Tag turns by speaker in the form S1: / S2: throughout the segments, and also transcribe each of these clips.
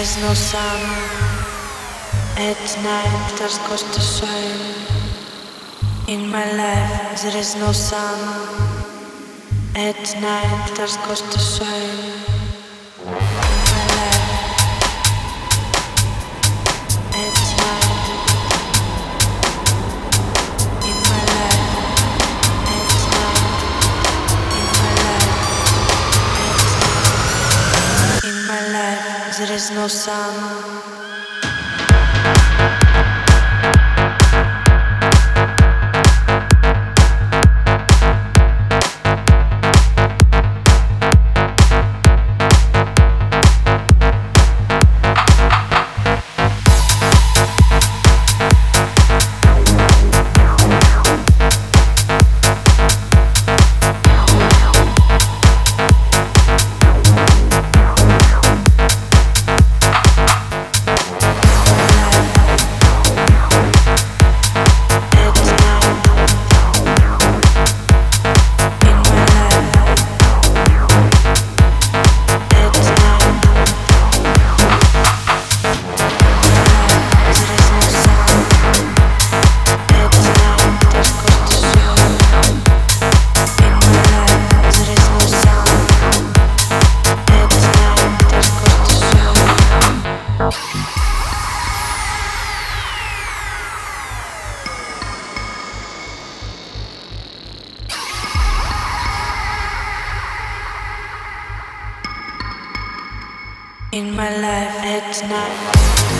S1: is no sun. At night there's goes to shine. In my life there is no sun. At night there's goes to shine. Lazarus no sun. in my life at night.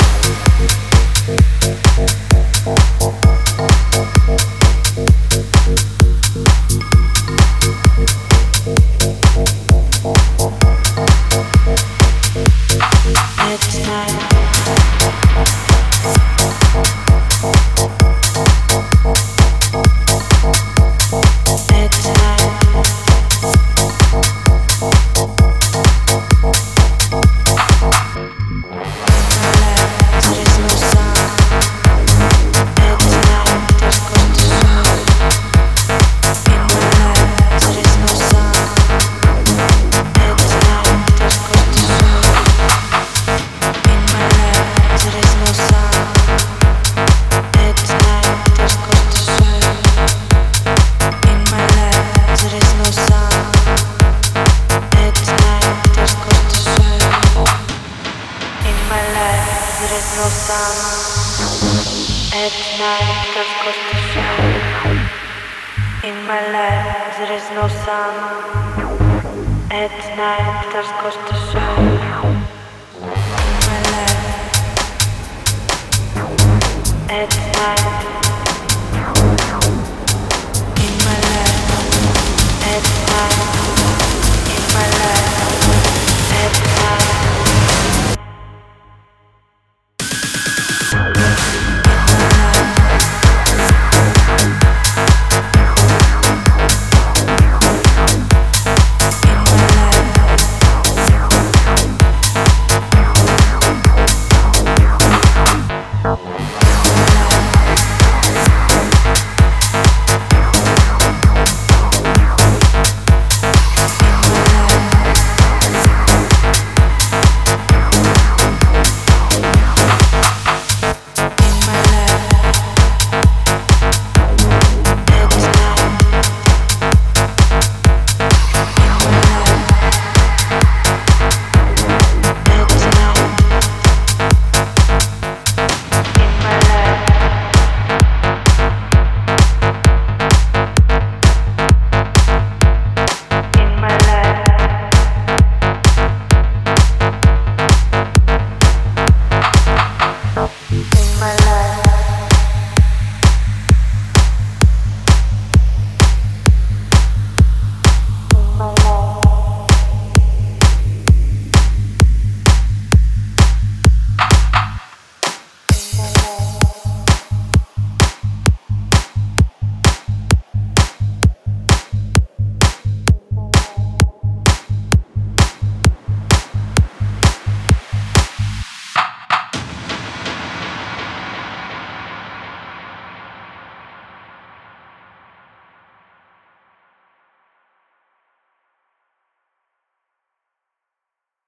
S1: At night. there's ghosts to show. In my life, there is no sun. At night, there's ghosts to show. In my life, at night.